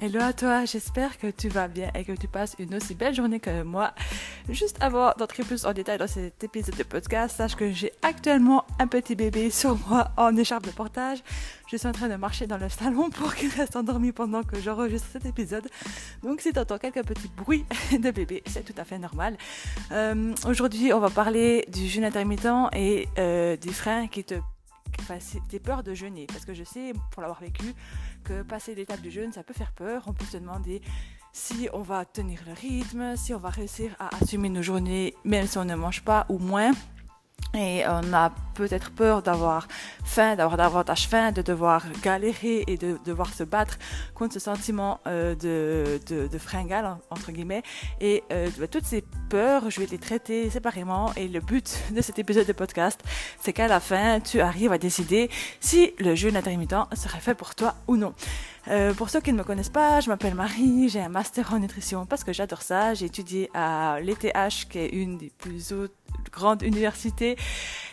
Hello à toi, j'espère que tu vas bien et que tu passes une aussi belle journée que moi. Juste avant d'entrer plus en détail dans cet épisode de podcast, sache que j'ai actuellement un petit bébé sur moi en écharpe de portage. Je suis en train de marcher dans le salon pour qu'il reste endormi pendant que j'enregistre cet épisode. Donc si tu entends quelques petits bruits de bébé, c'est tout à fait normal. Euh, Aujourd'hui, on va parler du jeûne intermittent et euh, des freins qui te enfin, des peurs de jeûner. Parce que je sais, pour l'avoir vécu, que passer l'étape du jeûne, ça peut faire peur. On peut se demander si on va tenir le rythme, si on va réussir à assumer nos journées, même si on ne mange pas ou moins. Et on a peut-être peur d'avoir faim, d'avoir davantage faim, de devoir galérer et de devoir se battre contre ce sentiment euh, de, de, de, fringale, entre guillemets. Et euh, bah, toutes ces peurs, je vais les traiter séparément. Et le but de cet épisode de podcast, c'est qu'à la fin, tu arrives à décider si le jeûne intermittent serait fait pour toi ou non. Euh, pour ceux qui ne me connaissent pas, je m'appelle Marie, j'ai un master en nutrition parce que j'adore ça. J'ai étudié à l'ETH, qui est une des plus grandes universités.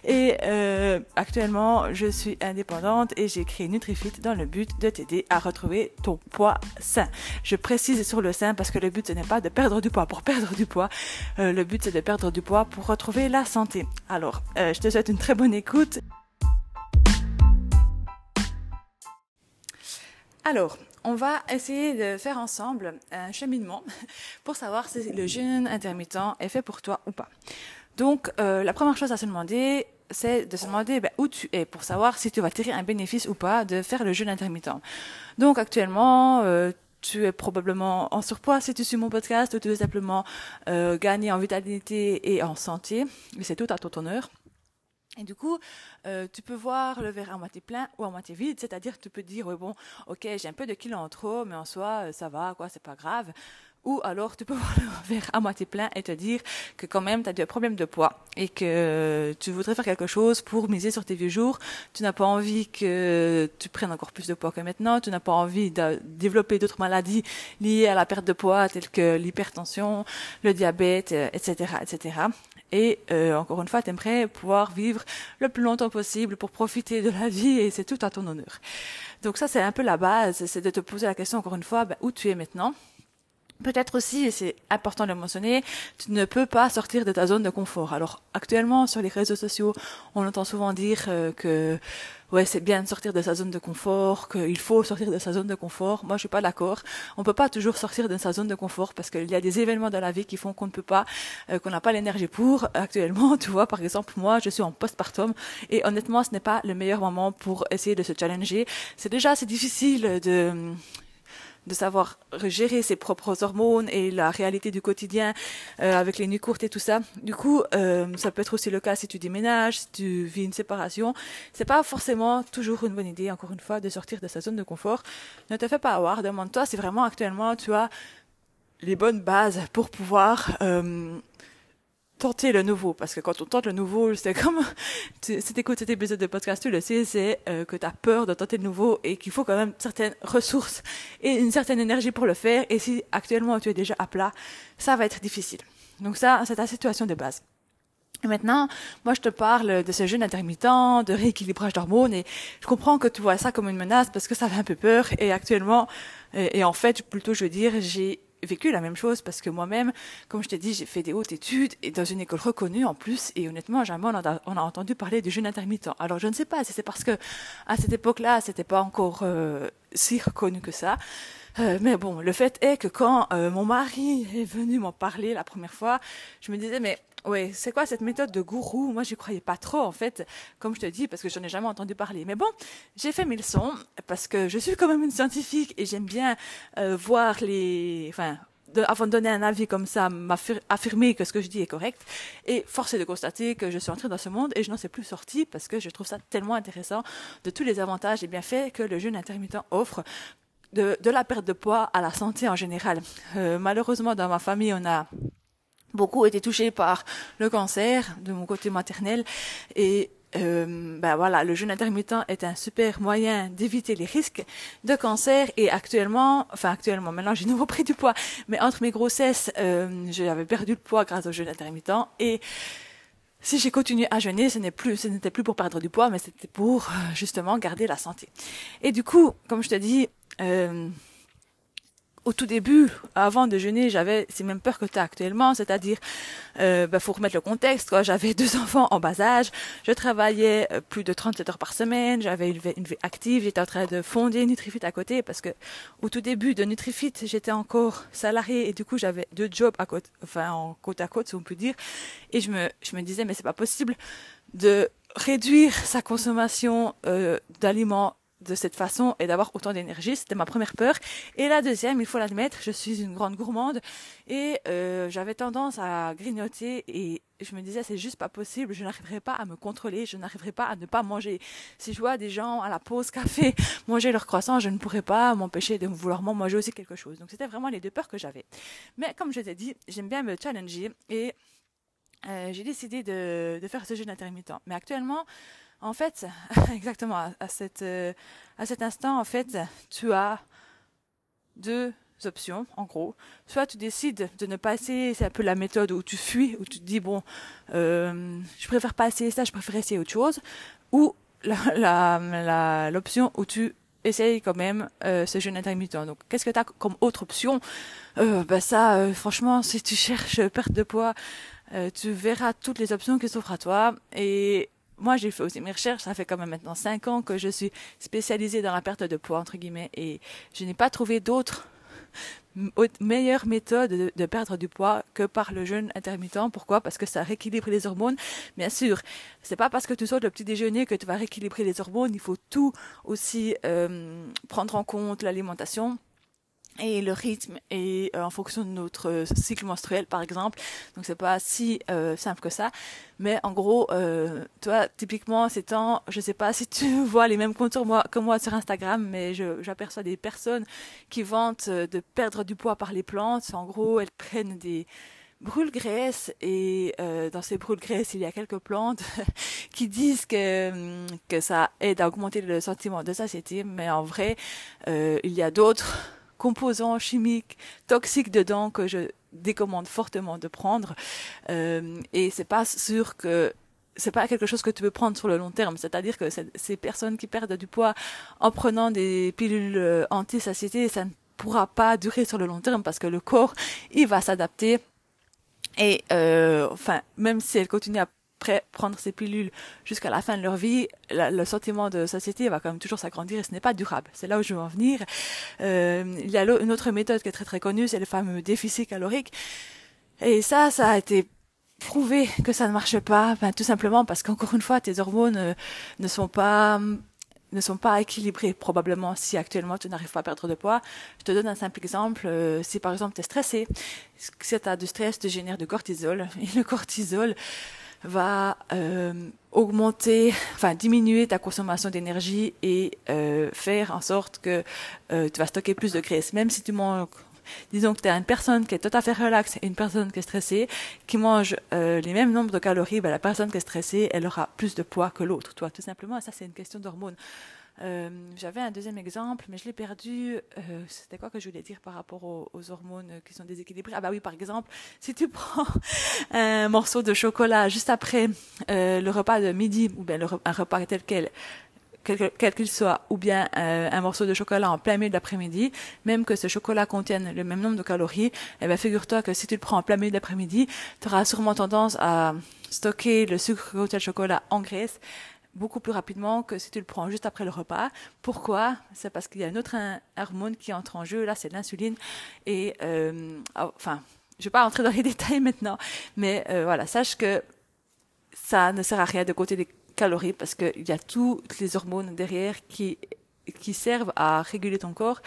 Et euh, actuellement, je suis indépendante et j'ai créé NutriFit dans le but de t'aider à retrouver ton poids sain. Je précise sur le sein parce que le but ce n'est pas de perdre du poids pour perdre du poids. Euh, le but c'est de perdre du poids pour retrouver la santé. Alors, euh, je te souhaite une très bonne écoute. Alors, on va essayer de faire ensemble un cheminement pour savoir si le jeûne intermittent est fait pour toi ou pas. Donc, euh, la première chose à se demander, c'est de se demander ben, où tu es pour savoir si tu vas tirer un bénéfice ou pas de faire le jeûne intermittent. Donc, actuellement, euh, tu es probablement en surpoids si tu suis mon podcast ou tu veux simplement euh, gagner en vitalité et en santé. Mais c'est tout à ton honneur. Et du coup, euh, tu peux voir le verre à moitié plein ou à moitié vide, c'est-à-dire tu peux dire, oui, bon, ok, j'ai un peu de kilos en trop, mais en soi, ça va, quoi, c'est pas grave. Ou alors tu peux voir le verre à moitié plein et te dire que quand même tu as des problèmes de poids et que tu voudrais faire quelque chose pour miser sur tes vieux jours. Tu n'as pas envie que tu prennes encore plus de poids que maintenant. Tu n'as pas envie de développer d'autres maladies liées à la perte de poids telles que l'hypertension, le diabète, etc., etc. Et euh, encore une fois, tu aimerais pouvoir vivre le plus longtemps possible pour profiter de la vie et c'est tout à ton honneur. Donc ça, c'est un peu la base, c'est de te poser la question encore une fois, ben, où tu es maintenant Peut-être aussi, et c'est important de le mentionner, tu ne peux pas sortir de ta zone de confort. Alors actuellement sur les réseaux sociaux, on entend souvent dire euh, que ouais c'est bien de sortir de sa zone de confort, qu'il faut sortir de sa zone de confort. Moi je suis pas d'accord. On peut pas toujours sortir de sa zone de confort parce qu'il y a des événements dans la vie qui font qu'on ne peut pas, euh, qu'on n'a pas l'énergie pour. Actuellement, tu vois, par exemple moi je suis en postpartum et honnêtement ce n'est pas le meilleur moment pour essayer de se challenger. C'est déjà c'est difficile de de savoir gérer ses propres hormones et la réalité du quotidien euh, avec les nuits courtes et tout ça. Du coup, euh, ça peut être aussi le cas si tu déménages, si tu vis une séparation. C'est pas forcément toujours une bonne idée, encore une fois, de sortir de sa zone de confort. Ne te fais pas avoir. Demande-toi si vraiment actuellement tu as les bonnes bases pour pouvoir euh, tenter le nouveau. Parce que quand on tente le nouveau c'est comme si tu écoutes cet épisode de podcast tu le sais c'est euh, que tu as peur de tenter le nouveau et qu'il faut quand même certaines ressources et une certaine énergie pour le faire. Et si actuellement tu es déjà à plat ça va être difficile. Donc ça c'est ta situation de base. Maintenant, moi, je te parle de ce jeûne intermittent, de rééquilibrage d'hormones, et je comprends que tu vois ça comme une menace parce que ça fait un peu peur. Et actuellement, et en fait, plutôt, je veux dire, j'ai vécu la même chose parce que moi-même, comme je t'ai dit, j'ai fait des hautes études et dans une école reconnue en plus. Et honnêtement, jamais on a, on a entendu parler du jeûne intermittent. Alors je ne sais pas si c'est parce que à cette époque-là, c'était pas encore euh, si reconnu que ça. Euh, mais bon, le fait est que quand euh, mon mari est venu m'en parler la première fois, je me disais mais ouais, c'est quoi cette méthode de gourou? Moi, j'y croyais pas trop en fait, comme je te dis, parce que j'en ai jamais entendu parler. Mais bon, j'ai fait mes leçons parce que je suis quand même une scientifique et j'aime bien euh, voir les, enfin, avant de donner un avis comme ça, m'affirmer que ce que je dis est correct. Et force est de constater que je suis entrée dans ce monde et je n'en sais plus sortie parce que je trouve ça tellement intéressant de tous les avantages et bienfaits que le jeûne intermittent offre de, de, la perte de poids à la santé en général. Euh, malheureusement, dans ma famille, on a beaucoup été touchés par le cancer de mon côté maternel. Et euh, ben voilà, le jeûne intermittent est un super moyen d'éviter les risques de cancer. Et actuellement, enfin actuellement, maintenant j'ai nouveau pris du poids, mais entre mes grossesses, euh, j'avais perdu le poids grâce au jeûne intermittent. Et si j'ai continué à jeûner, ce n'est plus, ce n'était plus pour perdre du poids, mais c'était pour euh, justement garder la santé. Et du coup, comme je te dis, euh, au tout début, avant de jeûner, j'avais ces mêmes peurs que tu as actuellement, c'est-à-dire, euh, bah, faut remettre le contexte, quoi. J'avais deux enfants en bas âge, je travaillais euh, plus de 37 heures par semaine, j'avais une, vie, active, j'étais en train de fonder Nutrifit à côté parce que au tout début de Nutrifit, j'étais encore salarié et du coup, j'avais deux jobs à côté, en côte à côte, si on peut dire. Et je me, je me disais, mais c'est pas possible de réduire sa consommation euh, d'aliments de cette façon et d'avoir autant d'énergie. C'était ma première peur. Et la deuxième, il faut l'admettre, je suis une grande gourmande et euh, j'avais tendance à grignoter et je me disais c'est juste pas possible, je n'arriverai pas à me contrôler, je n'arriverai pas à ne pas manger. Si je vois des gens à la pause café manger leur croissant, je ne pourrais pas m'empêcher de vouloir manger aussi quelque chose. Donc c'était vraiment les deux peurs que j'avais. Mais comme je t'ai dit, j'aime bien me challenger et euh, j'ai décidé de, de faire ce jeûne intermittent. Mais actuellement, en fait, exactement, à, cette, euh, à cet instant, en fait, tu as deux options, en gros. Soit tu décides de ne pas essayer, c'est un peu la méthode où tu fuis, où tu te dis, bon, euh, je préfère pas essayer ça, je préfère essayer autre chose. Ou l'option la, où tu essayes quand même euh, ce jeûne intermittent. Donc, qu'est-ce que tu as comme autre option? Euh, bah Ça, euh, franchement, si tu cherches perte de poids, tu verras toutes les options qui s'offrent à toi. Et moi, j'ai fait aussi mes recherches. Ça fait quand même maintenant cinq ans que je suis spécialisée dans la perte de poids, entre guillemets, et je n'ai pas trouvé d'autres meilleures méthodes de, de, perdre du poids que par le jeûne intermittent. Pourquoi? Parce que ça rééquilibre les hormones. Bien sûr, c'est pas parce que tu sautes le petit déjeuner que tu vas rééquilibrer les hormones. Il faut tout aussi euh, prendre en compte l'alimentation et le rythme est euh, en fonction de notre euh, cycle menstruel par exemple. Donc c'est pas si euh, simple que ça. Mais en gros euh, toi typiquement ces temps je sais pas si tu vois les mêmes contours moi que moi sur Instagram mais j'aperçois des personnes qui vantent de perdre du poids par les plantes. En gros elles prennent des brûle-graisse et euh, dans ces brûle-graisse il y a quelques plantes qui disent que que ça aide à augmenter le sentiment de satiété. Mais en vrai euh, il y a d'autres composants chimiques toxiques dedans que je décommande fortement de prendre euh, et c'est pas sûr que c'est pas quelque chose que tu peux prendre sur le long terme. C'est-à-dire que ces personnes qui perdent du poids en prenant des pilules euh, anti-satiété, ça ne pourra pas durer sur le long terme parce que le corps, il va s'adapter. Et euh, enfin, même si elle continue à prendre ces pilules jusqu'à la fin de leur vie, le sentiment de satiété va quand même toujours s'agrandir et ce n'est pas durable. C'est là où je veux en venir. Euh, il y a une autre méthode qui est très très connue, c'est le fameux déficit calorique. Et ça, ça a été prouvé que ça ne marche pas, enfin, tout simplement parce qu'encore une fois, tes hormones euh, ne sont pas ne sont pas équilibrées probablement si actuellement tu n'arrives pas à perdre de poids. Je te donne un simple exemple. Euh, si par exemple tu es stressé, si tu as du stress, tu génères du cortisol. Et le cortisol, va euh, augmenter, enfin diminuer ta consommation d'énergie et euh, faire en sorte que euh, tu vas stocker plus de graisse. Même si tu manges, disons que tu as une personne qui est tout à fait relaxe et une personne qui est stressée, qui mange les mêmes nombres de calories, ben, la personne qui est stressée, elle aura plus de poids que l'autre. Toi, tout simplement, ça c'est une question d'hormones. Euh, J'avais un deuxième exemple, mais je l'ai perdu. Euh, C'était quoi que je voulais dire par rapport aux, hormones qui sont déséquilibrées? Ah bah oui, par exemple, si tu prends un morceau de chocolat juste après euh, le repas de midi, ou bien un repas tel quel, quel qu'il soit, ou bien euh, un morceau de chocolat en plein milieu de l'après-midi, même que ce chocolat contienne le même nombre de calories, eh bien figure-toi que si tu le prends en plein milieu de l'après-midi, tu auras sûrement tendance à stocker le sucre que contient le chocolat en graisse beaucoup plus rapidement que si tu le prends juste après le repas. Pourquoi? C'est parce qu'il y a une autre hormone qui entre en jeu, là c'est l'insuline. Et euh, enfin, je ne vais pas entrer dans les détails maintenant, mais euh, voilà, sache que ça ne sert à rien de côté des calories parce qu'il y a toutes les hormones derrière qui servent à réguler ton corps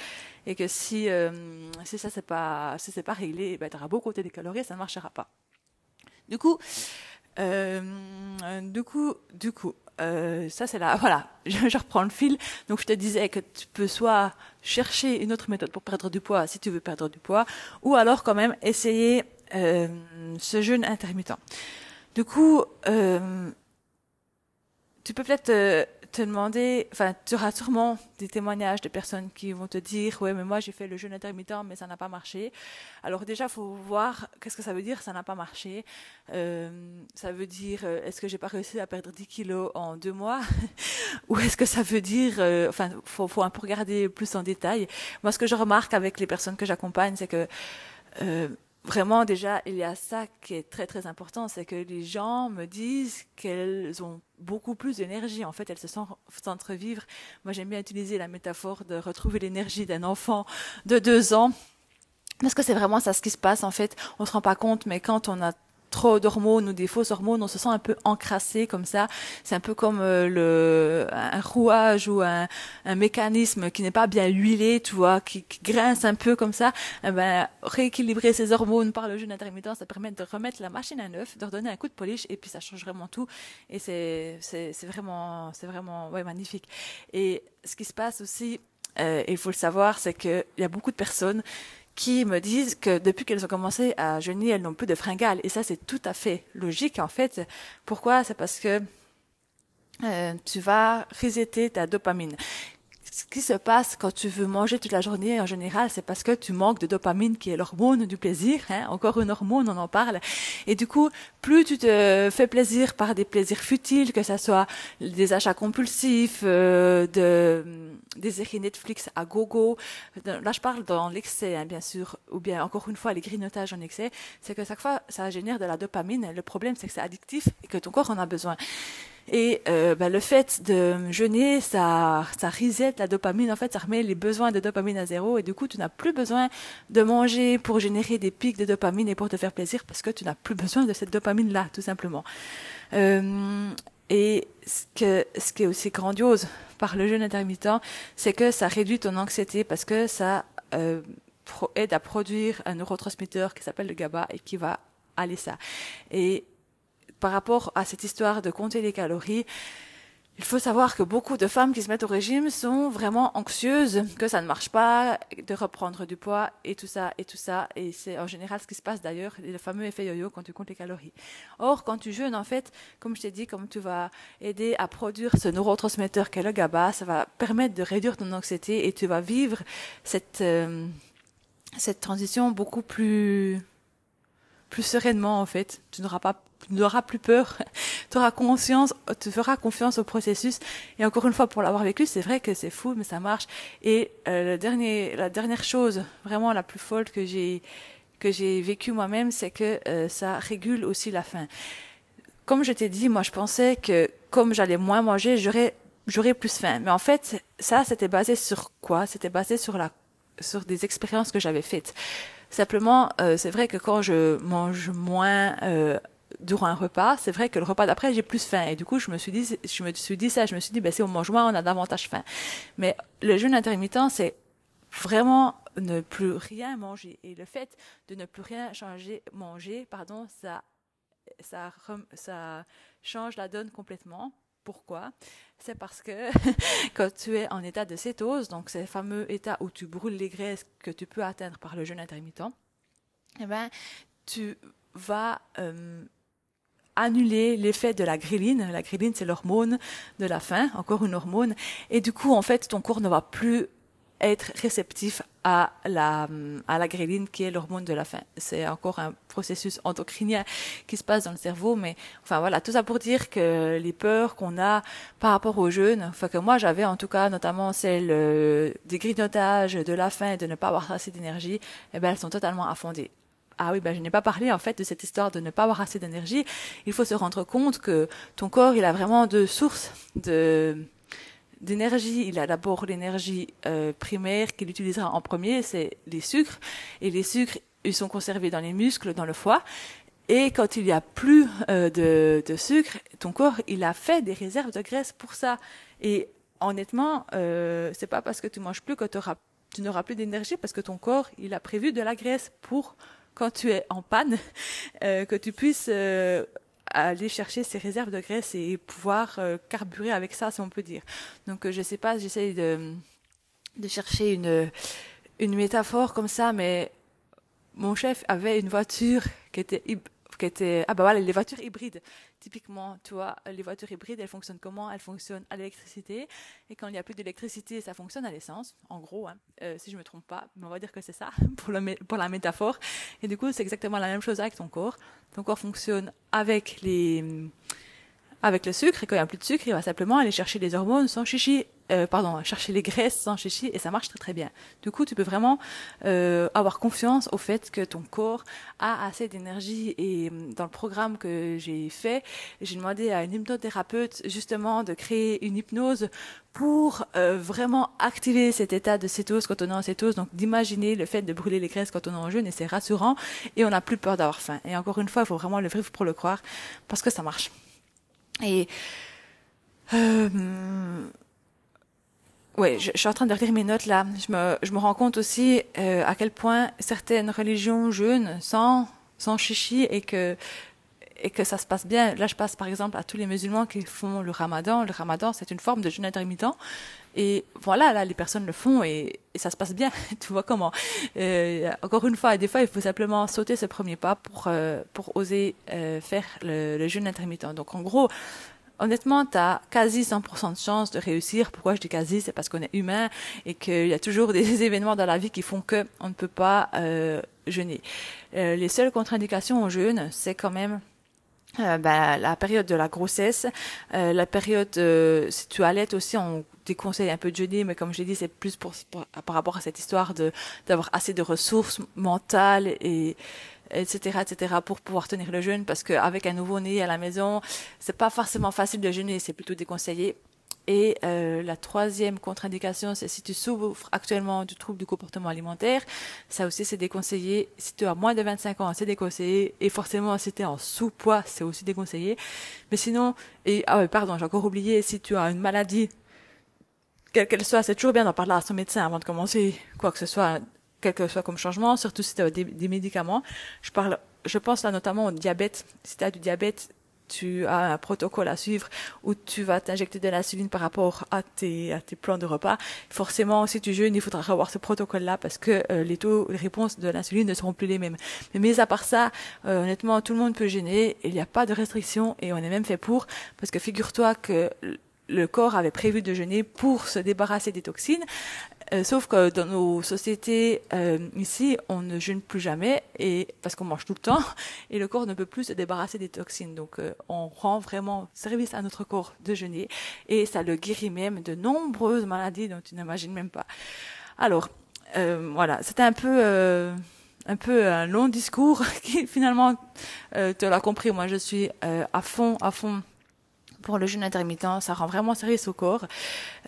et que si euh, ça c'est pas si c'est pas réglé, ben, tu auras beau côté des calories, ça ne marchera pas. Du coup, du coup, du coup, euh, ça c'est là, voilà, je, reprends le fil. Donc je te disais que tu peux soit chercher une autre méthode pour perdre du poids si tu veux perdre du poids, ou alors quand même essayer euh, ce jeûne intermittent. Du coup, euh, tu peux peut-être te, demander, enfin, tu auras sûrement des témoignages de personnes qui vont te dire, ouais, mais moi j'ai fait le jeûne intermittent, mais ça n'a pas marché. Alors déjà, faut voir qu'est-ce que ça veut dire, ça n'a pas marché. Euh, ça veut dire, euh, est-ce que j'ai pas réussi à perdre 10 kilos en deux mois, ou est-ce que ça veut dire, euh, enfin, faut, faut un peu regarder plus en détail. Moi, ce que je remarque avec les personnes que j'accompagne, c'est que vraiment déjà il y a ça qui est très très important, c'est que les gens me disent qu'elles ont beaucoup plus d'énergie. En fait, elles se sentent, sentent vivre. Moi, j'aime bien utiliser la métaphore de retrouver l'énergie d'un enfant de deux ans. Parce que c'est vraiment ça ce qui se passe en fait. On se rend pas compte, mais quand on a trop d'hormones ou des fausses hormones, on se sent un peu encrassé comme ça. C'est un peu comme euh, le un rouage ou un, un mécanisme qui n'est pas bien huilé, tu vois, qui, grince un peu comme ça. Eh ben, rééquilibrer ses hormones par le jeûne intermittent, ça permet de remettre la machine à neuf, de redonner un coup de polish, et puis ça change vraiment tout. Et c'est c'est vraiment c'est vraiment ouais magnifique. Et ce qui se passe aussi, euh, il faut le savoir, c'est que il y a beaucoup de personnes qui me disent que depuis qu'elles ont commencé à jeûner, elles n'ont plus de fringales. Et ça, c'est tout à fait logique, en fait. Pourquoi? C'est parce que euh, tu vas resetter ta dopamine. Ce qui se passe quand tu veux manger toute la journée, en général, c'est parce que tu manques de dopamine, qui est l'hormone du plaisir. Hein, encore une hormone, on en parle. Et du coup, plus tu te fais plaisir par des plaisirs futiles, que ce soit des achats compulsifs, euh, de, des séries Netflix à gogo. Là, je parle dans l'excès, hein, bien sûr, ou bien encore une fois les grignotages en excès. C'est que chaque fois, ça génère de la dopamine. Le problème, c'est que c'est addictif et que ton corps en a besoin. Et euh, ben, le fait de jeûner, ça, ça reset la dopamine. En fait, ça remet les besoins de dopamine à zéro. Et du coup, tu n'as plus besoin de manger pour générer des pics de dopamine et pour te faire plaisir parce que tu n'as plus besoin de cette dopamine-là, tout simplement. Euh, et ce, que, ce qui est aussi grandiose par le jeûne intermittent, c'est que ça réduit ton anxiété parce que ça euh, aide à produire un neurotransmetteur qui s'appelle le GABA et qui va aller ça. Et par rapport à cette histoire de compter les calories, il faut savoir que beaucoup de femmes qui se mettent au régime sont vraiment anxieuses, que ça ne marche pas, de reprendre du poids et tout ça et tout ça. Et c'est en général ce qui se passe d'ailleurs, le fameux effet yo-yo quand tu comptes les calories. Or, quand tu jeûnes, en fait, comme je t'ai dit, comme tu vas aider à produire ce neurotransmetteur qu'est le GABA, ça va permettre de réduire ton anxiété et tu vas vivre cette, euh, cette transition beaucoup plus plus sereinement en fait. Tu n'auras pas, tu n'auras plus peur. tu auras conscience, tu feras confiance au processus. Et encore une fois, pour l'avoir vécu, c'est vrai que c'est fou, mais ça marche. Et euh, le dernier, la dernière chose, vraiment la plus folle que j'ai que j'ai vécu moi-même, c'est que euh, ça régule aussi la faim. Comme je t'ai dit, moi, je pensais que comme j'allais moins manger, j'aurais j'aurais plus faim. Mais en fait, ça, c'était basé sur quoi? C'était basé sur la sur des expériences que j'avais faites. Simplement, euh, c'est vrai que quand je mange moins euh, durant un repas, c'est vrai que le repas d'après, j'ai plus faim. Et du coup, je me suis dit, je me suis dit ça, je me suis dit, ben, si on mange moins, on a davantage faim. Mais le jeûne intermittent, c'est vraiment ne plus rien manger. Et le fait de ne plus rien changer, manger, pardon, ça, ça, ça change la donne complètement. Pourquoi? C'est parce que quand tu es en état de cétose, donc c'est le fameux état où tu brûles les graisses que tu peux atteindre par le jeûne intermittent, eh ben, tu vas euh, annuler l'effet de la gréline. La gréline, c'est l'hormone de la faim, encore une hormone. Et du coup, en fait, ton corps ne va plus être réceptif à la, à la gréline qui est l'hormone de la faim. C'est encore un processus endocrinien qui se passe dans le cerveau, mais enfin voilà, tout ça pour dire que les peurs qu'on a par rapport au jeûne, enfin que moi j'avais en tout cas, notamment celle euh, des grignotages, de la faim de ne pas avoir assez d'énergie, eh ben elles sont totalement affondées. Ah oui, ben je n'ai pas parlé en fait de cette histoire de ne pas avoir assez d'énergie. Il faut se rendre compte que ton corps, il a vraiment deux sources de d'énergie. Il a d'abord l'énergie euh, primaire qu'il utilisera en premier, c'est les sucres. Et les sucres, ils sont conservés dans les muscles, dans le foie. Et quand il n'y a plus euh, de, de sucre, ton corps, il a fait des réserves de graisse pour ça. Et honnêtement, euh, c'est pas parce que tu manges plus que tu n'auras plus d'énergie, parce que ton corps, il a prévu de la graisse pour quand tu es en panne, euh, que tu puisses euh, aller chercher ces réserves de graisse et pouvoir euh, carburer avec ça, si on peut dire. Donc, je sais pas, j'essaye de, de chercher une, une métaphore comme ça, mais mon chef avait une voiture qui était qui était ah bah voilà les voitures hybrides typiquement tu vois les voitures hybrides elles fonctionnent comment? Elles fonctionnent à l'électricité. Et quand il n'y a plus d'électricité ça fonctionne à l'essence en gros hein. euh, si je me trompe pas mais on va dire que c'est ça pour la métaphore. Et du coup c'est exactement la même chose avec ton corps. Ton corps fonctionne avec les avec le sucre et quand il n'y a plus de sucre il va simplement aller chercher les hormones sans chichi euh, pardon, chercher les graisses sans chichi et ça marche très très bien. Du coup, tu peux vraiment euh, avoir confiance au fait que ton corps a assez d'énergie et euh, dans le programme que j'ai fait, j'ai demandé à une hypnothérapeute justement de créer une hypnose pour euh, vraiment activer cet état de cétose quand on est en cétose, donc d'imaginer le fait de brûler les graisses quand on est en jeûne et c'est rassurant et on n'a plus peur d'avoir faim. Et encore une fois, il faut vraiment le vivre pour le croire parce que ça marche. Et euh, oui, je, suis en train de relire mes notes là. Je me, je me rends compte aussi euh, à quel point certaines religions jeûnent sans, sans chichi et que, et que ça se passe bien. Là, je passe par exemple à tous les musulmans qui font le ramadan. Le ramadan, c'est une forme de jeûne intermittent. Et voilà, là, les personnes le font et, et ça se passe bien. tu vois comment. Euh, encore une fois, des fois, il faut simplement sauter ce premier pas pour, euh, pour oser euh, faire le, le jeûne intermittent. Donc, en gros, honnêtement, tu as quasi 100% de chance de réussir. Pourquoi je dis quasi? C'est parce qu'on est humain et qu'il y a toujours des événements dans la vie qui font que on ne peut pas euh, jeûner. Euh, les seules contre-indications au jeûne, c'est quand même euh, ben, la période de la grossesse, euh, la période euh, si tu allaites aussi, on déconseille un peu de jeûner, mais comme je l'ai dit, c'est plus pour, par rapport à cette histoire de d'avoir assez de ressources mentales et etc., etc., pour pouvoir tenir le jeûne, parce qu'avec un nouveau-né à la maison, c'est pas forcément facile de jeûner, c'est plutôt déconseillé. Et euh, la troisième contre-indication, c'est si tu souffres actuellement du trouble du comportement alimentaire, ça aussi c'est déconseillé. Si tu as moins de 25 ans, c'est déconseillé. Et forcément, si tu es en sous-poids, c'est aussi déconseillé. Mais sinon, et ah ouais, pardon, j'ai encore oublié, si tu as une maladie, quelle qu'elle soit, c'est toujours bien d'en parler à son médecin avant de commencer quoi que ce soit quel que soit comme changement, surtout si tu as des, des, médicaments. Je parle, je pense là notamment au diabète. Si tu as du diabète, tu as un protocole à suivre où tu vas t'injecter de l'insuline par rapport à tes, plans de repas. Forcément, si tu jeûnes, il faudra revoir ce protocole-là parce que euh, les taux de réponse de l'insuline ne seront plus les mêmes. Mais mis à part ça, euh, honnêtement, tout le monde peut gêner. Il n'y a pas de restriction et on est même fait pour parce que figure-toi que le corps avait prévu de jeûner pour se débarrasser des toxines. Euh, sauf que dans nos sociétés euh, ici, on ne jeûne plus jamais et parce qu'on mange tout le temps et le corps ne peut plus se débarrasser des toxines. Donc, euh, on rend vraiment service à notre corps de jeûner et ça le guérit même de nombreuses maladies dont tu n'imagines même pas. Alors, euh, voilà, c'était un peu un peu un long discours qui finalement, tu l'as compris, moi je suis à fond, à fond pour le jeûne intermittent, ça rend vraiment service au corps.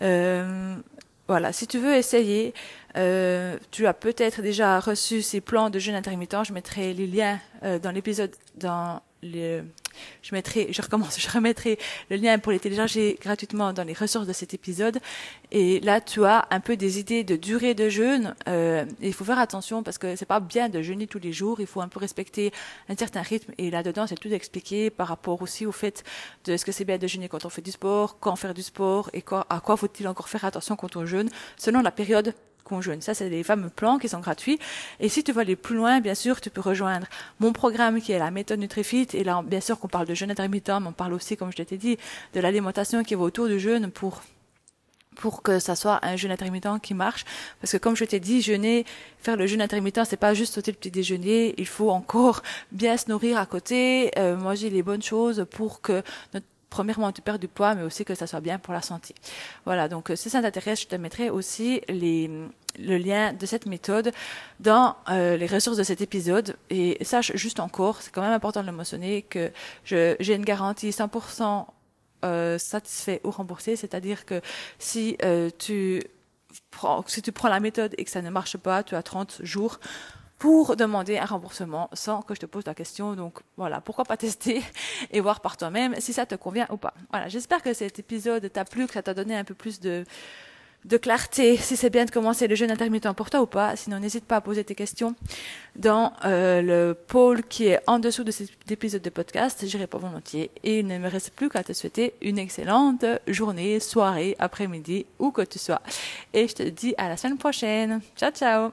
Euh, voilà, si tu veux essayer, euh, tu as peut-être déjà reçu ces plans de jeûne intermittent. Je mettrai les liens euh, dans l'épisode, le, je mettrai, je recommence, je remettrai le lien pour les télécharger gratuitement dans les ressources de cet épisode. Et là, tu as un peu des idées de durée de jeûne. Euh, il faut faire attention parce que c'est pas bien de jeûner tous les jours. Il faut un peu respecter un certain rythme. Et là-dedans, c'est tout expliqué par rapport aussi au fait de ce que c'est bien de jeûner quand on fait du sport, quand faire du sport et à quoi faut-il encore faire attention quand on jeûne, selon la période conjointe. Ça, c'est des fameux plans qui sont gratuits. Et si tu veux aller plus loin, bien sûr, tu peux rejoindre mon programme qui est la méthode NutriFit. Et là, bien sûr, qu'on parle de jeûne intermittent, mais on parle aussi, comme je t'ai dit, de l'alimentation qui va autour du jeûne pour pour que ça soit un jeûne intermittent qui marche. Parce que comme je t'ai dit, jeûner, faire le jeûne intermittent, c'est pas juste sauter le petit déjeuner. Il faut encore bien se nourrir à côté, euh, manger les bonnes choses pour que notre premièrement tu perds du poids, mais aussi que ça soit bien pour la santé. Voilà, donc si ça t'intéresse, je te mettrai aussi les, le lien de cette méthode dans euh, les ressources de cet épisode. Et sache juste encore, c'est quand même important de le mentionner, que j'ai une garantie 100% euh, satisfait ou remboursé, c'est-à-dire que si euh, tu si tu prends la méthode et que ça ne marche pas, tu as 30 jours pour demander un remboursement sans que je te pose la question. Donc voilà, pourquoi pas tester et voir par toi-même si ça te convient ou pas. Voilà, j'espère que cet épisode t'a plu, que ça t'a donné un peu plus de de clarté, si c'est bien de commencer le jeûne intermittent pour toi ou pas. Sinon, n'hésite pas à poser tes questions dans euh, le pôle qui est en dessous de cet épisode de podcast. J'y réponds volontiers. Et il ne me reste plus qu'à te souhaiter une excellente journée, soirée, après-midi, où que tu sois. Et je te dis à la semaine prochaine. Ciao, ciao